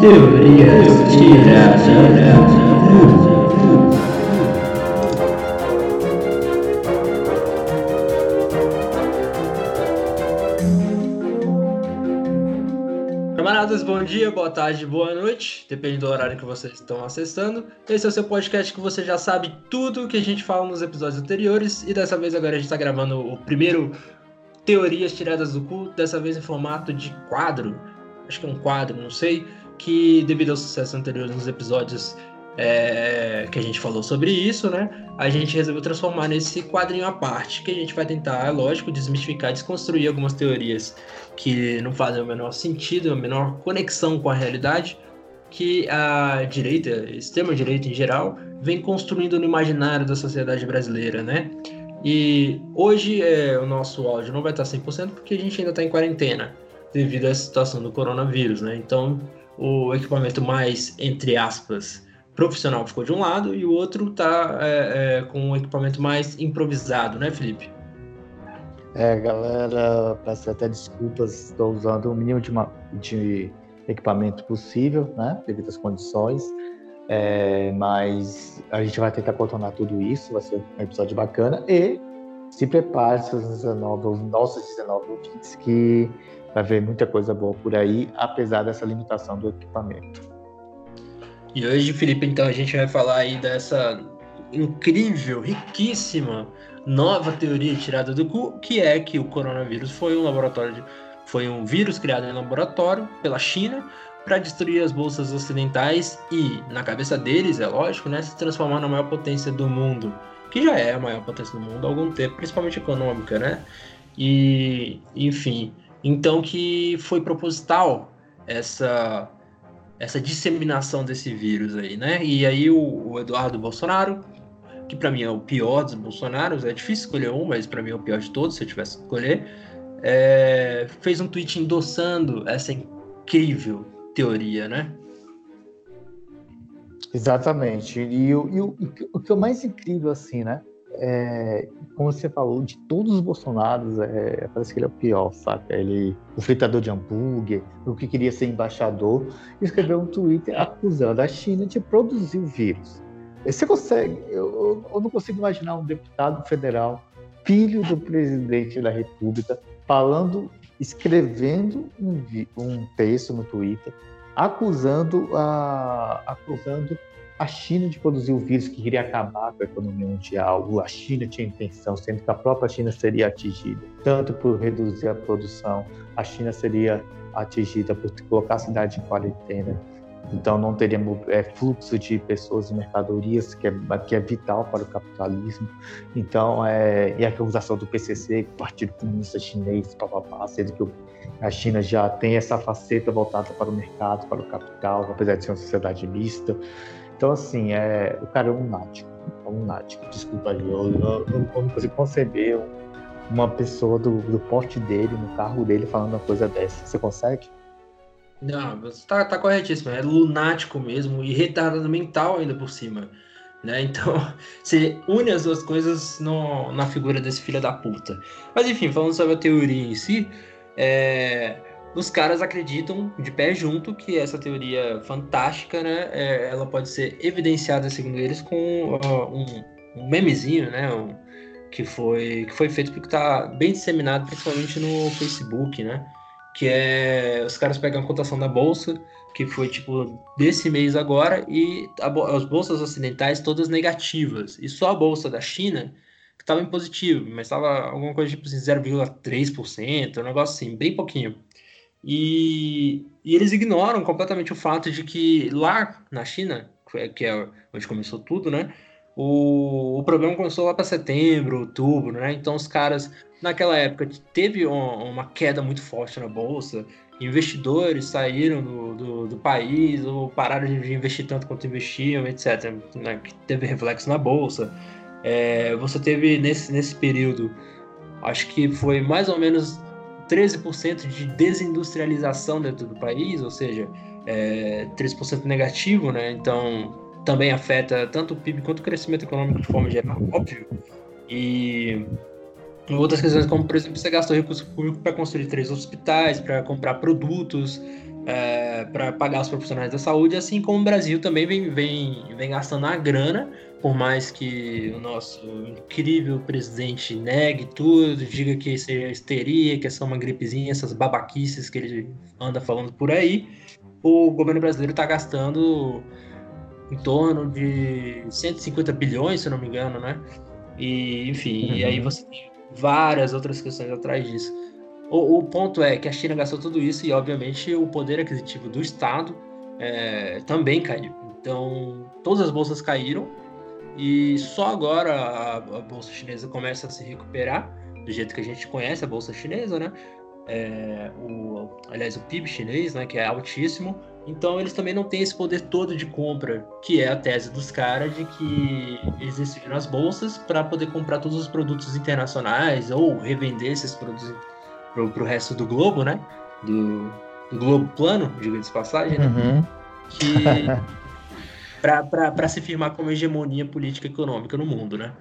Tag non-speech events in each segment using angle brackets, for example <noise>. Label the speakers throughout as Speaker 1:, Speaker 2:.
Speaker 1: Teorias tiradas do. Camaradas, bom dia, boa tarde, boa noite, depende do horário que vocês estão acessando. Esse é o seu podcast que você já sabe tudo que a gente fala nos episódios anteriores e dessa vez agora a gente está gravando o primeiro Teorias Tiradas do Cu, dessa vez em formato de quadro, acho que é um quadro, não sei, que devido ao sucesso anterior nos episódios é, que a gente falou sobre isso, né? A gente resolveu transformar nesse quadrinho à parte, que a gente vai tentar, é lógico, desmistificar, desconstruir algumas teorias que não fazem o menor sentido, a menor conexão com a realidade, que a direita, extrema-direita em geral, vem construindo no imaginário da sociedade brasileira, né? E hoje é, o nosso áudio não vai estar 100% porque a gente ainda está em quarentena devido à situação do coronavírus, né? Então, o equipamento mais, entre aspas, profissional ficou de um lado e o outro tá é, é, com o equipamento mais improvisado, né, Felipe?
Speaker 2: É, galera, peço até desculpas, estou usando o mínimo de, uma, de equipamento possível, né, devido às condições, é, mas a gente vai tentar contornar tudo isso, vai ser um episódio bacana e se prepare seus 19, os nossos 19 ouvintes que vai ver muita coisa boa por aí, apesar dessa limitação do equipamento.
Speaker 1: E hoje, Felipe, então a gente vai falar aí dessa incrível, riquíssima nova teoria tirada do cu, que é que o coronavírus foi um laboratório, de, foi um vírus criado em laboratório pela China para destruir as bolsas ocidentais e, na cabeça deles, é lógico, né, se transformar na maior potência do mundo, que já é a maior potência do mundo há algum tempo, principalmente econômica, né? E, enfim, então que foi proposital essa essa disseminação desse vírus aí, né? E aí o, o Eduardo Bolsonaro, que para mim é o pior dos Bolsonaros, é difícil escolher um, mas para mim é o pior de todos, se eu tivesse que escolher, é, fez um tweet endossando essa incrível teoria, né?
Speaker 2: Exatamente. E, e, e o, o que é mais incrível, assim, né? é, como você falou, de todos os Bolsonaros, é, parece que ele é o pior? Ele, o fritador de hambúrguer, o que queria ser embaixador, escreveu um Twitter acusando a China de produzir o vírus. Você consegue, eu, eu não consigo imaginar um deputado federal, filho do presidente da República, falando, escrevendo um, um texto no Twitter, acusando, a, acusando a China de produzir o vírus que queria acabar com a economia mundial, a China tinha intenção, sendo que a própria China seria atingida, tanto por reduzir a produção, a China seria atingida por colocar a cidade em quarentena, então não teríamos é, fluxo de pessoas e mercadorias, que é, que é vital para o capitalismo. Então, é, e a acusação do PCC, Partido Comunista Chinês, papapá, sendo que a China já tem essa faceta voltada para o mercado, para o capital, apesar de ser uma sociedade mista. Então, assim, é, o cara é um lunático. É um lunático. Desculpa aí, eu, eu, eu não consigo conceber uma pessoa do, do porte dele, no carro dele, falando uma coisa dessa. Você consegue?
Speaker 1: Não, você tá, tá corretíssimo. É lunático mesmo e retardado mental ainda por cima. Né? Então, <laughs> você une as duas coisas no, na figura desse filho da puta. Mas enfim, falando sobre a teoria em si, é, os caras acreditam de pé junto que essa teoria fantástica, né, é, ela pode ser evidenciada, segundo eles, com uh, um, um, memezinho, né, um, que foi que foi feito porque está bem disseminado, principalmente no Facebook, né, que é os caras pegam a cotação da bolsa, que foi tipo desse mês agora, e a, as bolsas ocidentais todas negativas, e só a bolsa da China estava em positivo, mas estava alguma coisa tipo assim, 0,3%, um negócio assim, bem pouquinho. E, e, eles ignoram completamente o fato de que lá na China, que é onde começou tudo, né? O, o problema começou lá para setembro, outubro, né? Então os caras, naquela época, teve uma, uma queda muito forte na bolsa, investidores saíram do, do, do, país ou pararam de investir tanto quanto investiam, etc. Né? Teve reflexo na bolsa. É, você teve nesse, nesse período, acho que foi mais ou menos 13% de desindustrialização dentro do país, ou seja, é, 13% negativo, né? Então também afeta tanto o PIB quanto o crescimento econômico de forma geral, óbvio. E outras questões, como por exemplo, você gastou recurso público para construir três hospitais, para comprar produtos, é, para pagar os profissionais da saúde, assim como o Brasil também vem, vem, vem gastando a grana, por mais que o nosso incrível presidente negue tudo, diga que isso é histeria, que é só uma gripezinha, essas babaquices que ele anda falando por aí, o governo brasileiro está gastando em torno de 150 bilhões, se não me engano, né? E, enfim, uhum. e aí uhum. você tem várias outras questões atrás disso. O, o, ponto é que a China gastou tudo isso e, obviamente, o poder aquisitivo do Estado é, também caiu. Então, todas as bolsas caíram e só agora a, a, bolsa chinesa começa a se recuperar do jeito que a gente conhece a bolsa chinesa, né? É, o, aliás, o PIB chinês, né, que é altíssimo. Então, eles também não têm esse poder todo de compra, que é a tese dos caras de que eles decidiram as bolsas para poder comprar todos os produtos internacionais ou revender esses produtos para o resto do globo, né? Do, do globo plano, diga de passagem, né? Uhum. Que <laughs> para se firmar como hegemonia política e econômica no mundo, né?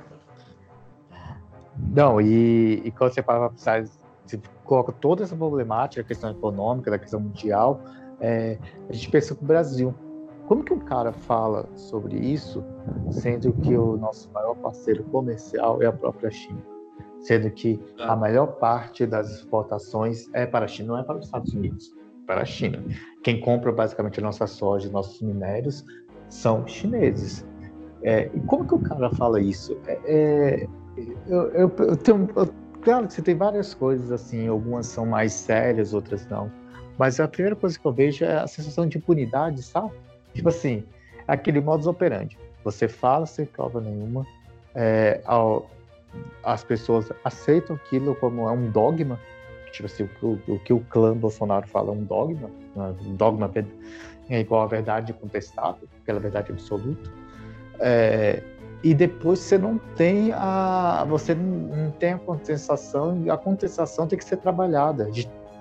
Speaker 2: Não, e, e quando você para pensar, você coloca toda essa problemática, a questão econômica, da questão mundial, é, a gente pensa com o Brasil. Como que um cara fala sobre isso, sendo que o nosso maior parceiro comercial é a própria China? Sendo que a maior parte das exportações é para a China, não é para os Estados Unidos, é para a China. Quem compra basicamente a nossa soja, nossos minérios, são chineses. É, e como que o cara fala isso? É, é, eu, eu, eu, tenho, eu, claro que você tem várias coisas assim, algumas são mais sérias, outras não. Mas a primeira coisa que eu vejo é a sensação de impunidade, sabe? Tipo assim, aquele modus operandi. Você fala sem prova nenhuma, é, ao, as pessoas aceitam aquilo como é um dogma, tipo assim, o, o, que o clã Bolsonaro fala é um dogma, né? um dogma é igual à verdade contestável, aquela verdade absoluta. É, e depois você não tem a você não tem a contestação e a contestação tem que ser trabalhada.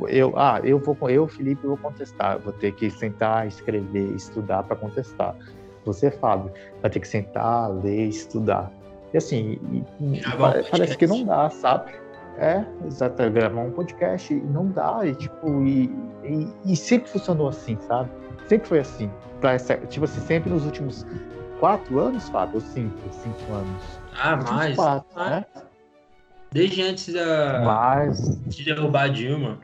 Speaker 2: Eu ah eu vou eu Felipe vou contestar. Vou ter que sentar escrever estudar para contestar. Você Fábio vai ter que sentar ler estudar e assim, e, parece que não dá, sabe? É, exato, gravar um podcast e não dá, e tipo, e, e, e, sempre funcionou assim, sabe? Sempre foi assim. Pra essa, tipo assim, sempre nos últimos quatro anos, Fábio, ou cinco, cinco anos.
Speaker 1: Ah, mais. Quatro, ah, né? Desde antes da.
Speaker 2: Mais.
Speaker 1: De derrubar a Dilma.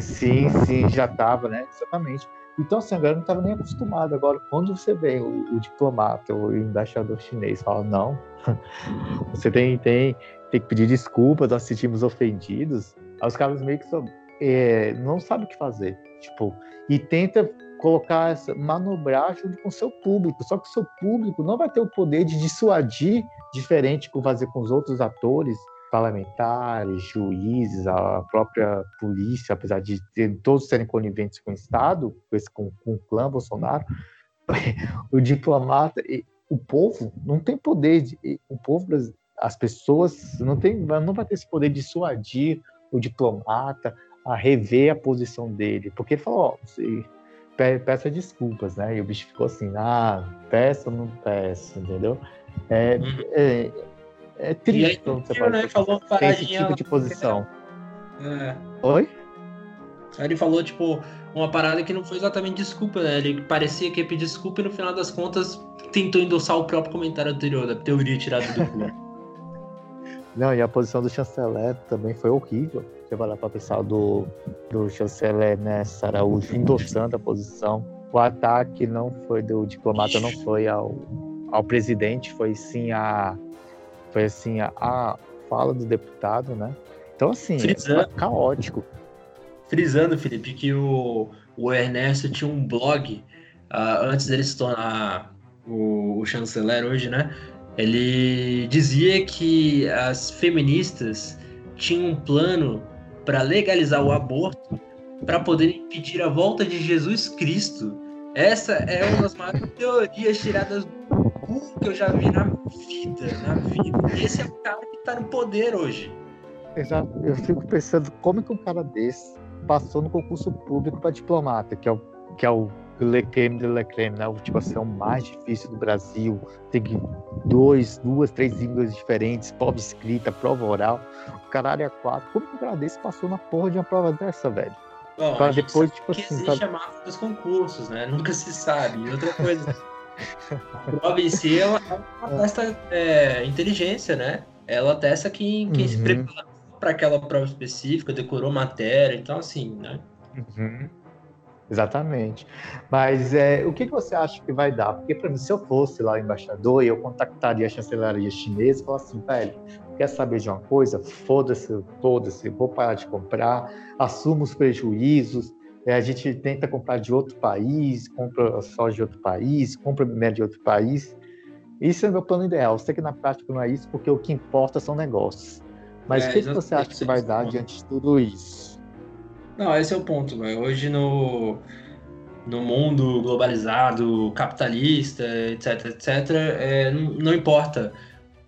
Speaker 2: Sim, sim, já tava, né? Exatamente. Então, assim, agora eu não estava nem acostumado. Agora, quando você vê o, o, diplomata, o embaixador chinês, fala, não, <laughs> você tem, tem, tem que pedir desculpas, nós sentimos ofendidos, aí os caras meio que só, é, não sabem o que fazer. Tipo, e tenta colocar essa, manobrar junto com o seu público. Só que o seu público não vai ter o poder de dissuadir, diferente com fazer com os outros atores, parlamentares, juízes, a própria polícia, apesar de todos serem coniventes com o Estado, com, com o clã Bolsonaro, <laughs> o diplomata, o povo não tem poder, de, o povo, as pessoas não tem, não vai ter esse poder de dissuadir o diplomata a rever a posição dele, porque ele falou, ó, peça desculpas, né? E o bicho ficou assim, ah, peça ou não peça, entendeu? É, uhum. é, é triste aí, quando você né, falou tem esse tipo de posição.
Speaker 1: É.
Speaker 2: Oi?
Speaker 1: Aí ele falou, tipo, uma parada que não foi exatamente desculpa, né? Ele parecia que ia pedir desculpa e no final das contas tentou endossar o próprio comentário anterior, da teoria tirada do cu. <laughs>
Speaker 2: Não, e a posição do chanceler também foi horrível. Você vai lá para pensar do, do chanceler Nessa Araújo endossando a posição. O ataque não foi do diplomata, não foi ao, ao presidente, foi sim a, foi assim a, a fala do deputado, né? Então, assim, é caótico.
Speaker 1: Frisando, Felipe, que o, o Ernesto tinha um blog uh, antes dele se tornar o, o chanceler hoje, né? Ele dizia que as feministas tinham um plano para legalizar o aborto para poder impedir a volta de Jesus Cristo. Essa é uma das maiores teorias tiradas do que eu já vi na vida, na vida. Esse é o cara que tá no poder hoje.
Speaker 2: Exato. Eu fico pensando como que um cara desse passou no concurso público para diplomata, que é o que é o Le Creme de Le Creme, né? Tipo assim, é o mais difícil do Brasil. Tem dois, duas, três línguas diferentes, prova escrita, prova oral. O caralho é quatro. Como que um cara desse passou na porra de uma prova dessa, velho?
Speaker 1: Bom, para depois, tipo que assim. Existe pra... a máfia dos concursos, né? Nunca se sabe. Outra coisa. <laughs> a prova em si ela, ela testa é, inteligência, né? Ela testa quem, quem uhum. se prepara para aquela prova específica, decorou matéria, então assim, né?
Speaker 2: Uhum. Exatamente. Mas é, o que, que você acha que vai dar? Porque, para mim, se eu fosse lá embaixador, eu contactaria a chancelaria chinesa e falaria assim, velho, quer saber de uma coisa? Foda-se, foda-se, vou parar de comprar, assumo os prejuízos, é, a gente tenta comprar de outro país, compra só de outro país, compra minério de outro país. Isso é o meu plano ideal. Sei que na prática não é isso, porque o que importa são negócios. Mas é, o que, que você acha que vai dar diante de tudo isso?
Speaker 1: Não, esse é o ponto, véio. Hoje no, no mundo globalizado, capitalista, etc, etc, é, não, não, importa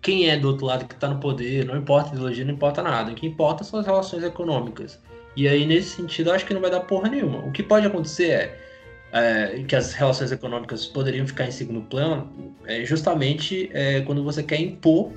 Speaker 1: quem é do outro lado que está no poder, não importa a ideologia, não importa nada. O que importa são as relações econômicas. E aí, nesse sentido, acho que não vai dar porra nenhuma. O que pode acontecer é, é que as relações econômicas poderiam ficar em segundo plano, é justamente é, quando você quer impor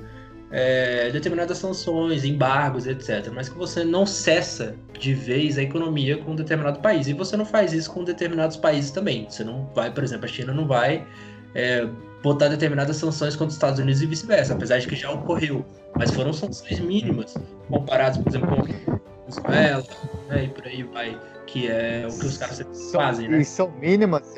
Speaker 1: é, determinadas sanções, embargos, etc. Mas que você não cessa de vez a economia com um determinado país. E você não faz isso com determinados países também. Você não vai, por exemplo, a China não vai é, botar determinadas sanções contra os Estados Unidos e vice-versa, apesar de que já ocorreu. Mas foram sanções mínimas, comparadas, por exemplo, com Venezuela, né, e por aí vai, que é o que os caras fazem, né?
Speaker 2: E são mínimas,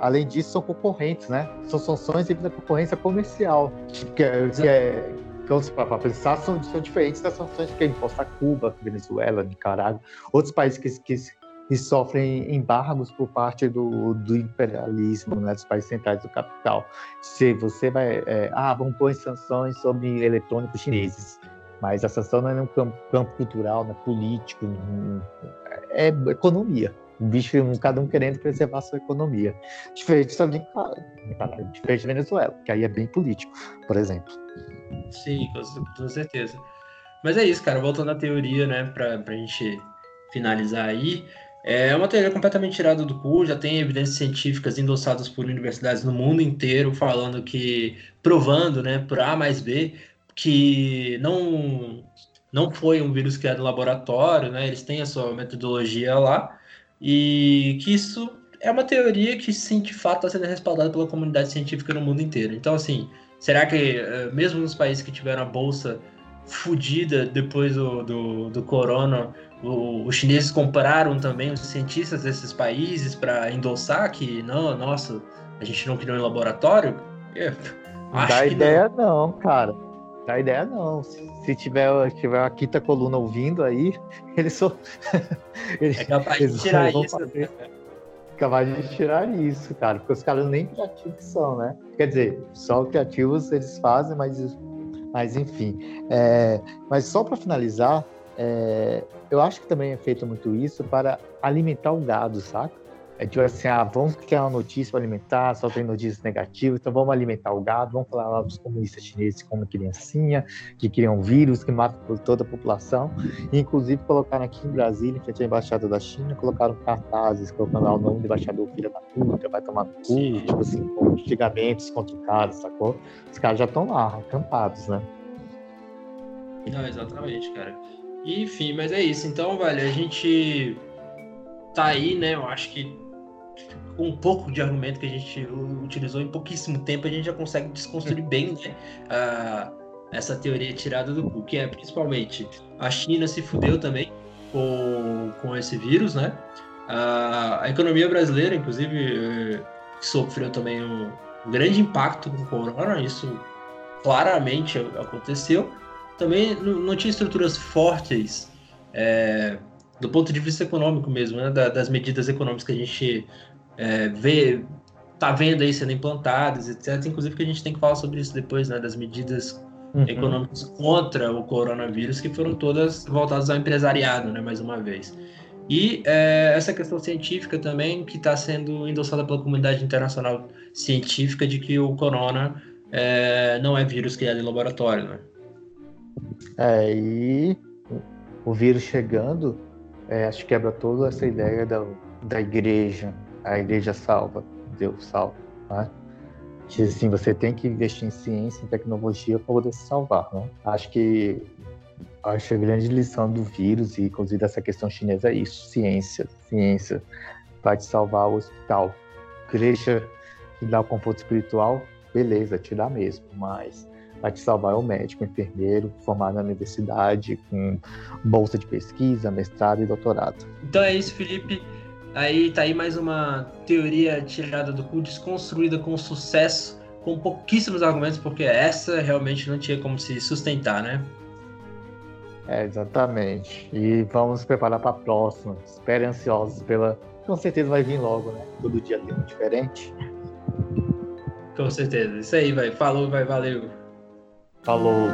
Speaker 2: além disso, são concorrentes, né? São sanções devido à concorrência comercial, que é, que é então, para pensar, são, são diferentes das sanções que é imposta a Cuba, Venezuela, Nicarágua, outros países que, que, que sofrem embargos por parte do, do imperialismo, né, dos países centrais do capital. Se você vai, é, ah, vamos pôr sanções sobre eletrônicos chineses, mas a sanção não é no campo, campo cultural, não é político, não, é economia. O bicho, cada um querendo preservar a sua economia. Diferente também, diferente de Venezuela, que aí é bem político, por exemplo.
Speaker 1: Sim, com certeza. Mas é isso, cara. Voltando à teoria, né, pra, pra gente finalizar aí. É uma teoria completamente tirada do cu, já tem evidências científicas endossadas por universidades no mundo inteiro falando que, provando, né, por A mais B, que não, não foi um vírus criado no laboratório, né, eles têm a sua metodologia lá, e que isso é uma teoria que, sim, de fato, está sendo respaldada pela comunidade científica no mundo inteiro. Então, assim, será que, eh, mesmo nos países que tiveram a bolsa fodida depois do, do, do corona, o, os chineses compraram também os cientistas desses países para endossar que, não, nossa, a gente não criou em laboratório?
Speaker 2: É, acho Dá ideia não. não, cara. Dá ideia não. Se tiver, tiver a quinta coluna ouvindo aí, <laughs> eles só. <laughs>
Speaker 1: eles, é capaz de tirar isso. Fazer,
Speaker 2: né? capaz de tirar isso, cara, porque os caras nem criativos são, né? Quer dizer, só criativos eles fazem, mas, mas enfim. É, mas só para finalizar, é, eu acho que também é feito muito isso para alimentar o gado, saca? É tipo assim, ah, vamos criar uma notícia para alimentar, só tem notícias negativas, então vamos alimentar o gado, vamos falar lá dos comunistas chineses comem criancinha, que criam vírus, que matam toda a população. E, inclusive colocaram aqui em Brasília, em frente à embaixada da China, colocaram cartazes, colocando lá o nome do embaixador filha da puta, vai tomar no cu, tipo assim, com xingamentos contra o cara, sacou? Os caras já estão lá, acampados, né?
Speaker 1: Não, exatamente, cara. Enfim, mas é isso. Então, velho, a gente tá aí, né? Eu acho que com um pouco de argumento que a gente utilizou em pouquíssimo tempo, a gente já consegue desconstruir bem né, a, essa teoria tirada do cu, que é principalmente a China se fudeu também com, com esse vírus, né? A, a economia brasileira, inclusive, eh, sofreu também um, um grande impacto com o corona, isso claramente aconteceu. Também não, tinha estruturas fortes é, do ponto de vista econômico mesmo, né? Da, das medidas econômicas que a gente é, vê, tá vendo aí sendo implantadas, etc. Inclusive que a gente tem que falar sobre isso depois, né? Das medidas uhum. econômicas contra o coronavírus, que foram todas voltadas ao empresariado, né? Mais uma vez. E é, essa questão científica também, que está sendo endossada pela comunidade internacional científica, de que o corona é, não é vírus criado em laboratório, né?
Speaker 2: É, e o vírus chegando, é, acho que quebra toda essa ideia da, da igreja, a igreja salva, Deus salva, né? Diz assim, você tem que investir em ciência, em tecnologia para poder se salvar, né? Acho que Acho a grande lição do vírus, e inclusive dessa questão chinesa, é isso: ciência. Ciência vai te salvar o hospital. Igreja te dá o conforto espiritual, beleza, te dá mesmo, mas vai te salvar é o médico, o enfermeiro, formado na universidade, com bolsa de pesquisa, mestrado e doutorado.
Speaker 1: Então é isso, Felipe. Aí tá aí mais uma teoria tirada do cu, desconstruída com sucesso, com pouquíssimos argumentos, porque essa realmente não tinha como se sustentar, né?
Speaker 2: É, exatamente. E vamos nos preparar para a próxima. Espere ansiosos pela. Com certeza vai vir logo, né? Todo dia tem um diferente.
Speaker 1: Com certeza. Isso aí, vai. Falou, vai. Valeu.
Speaker 2: Falou.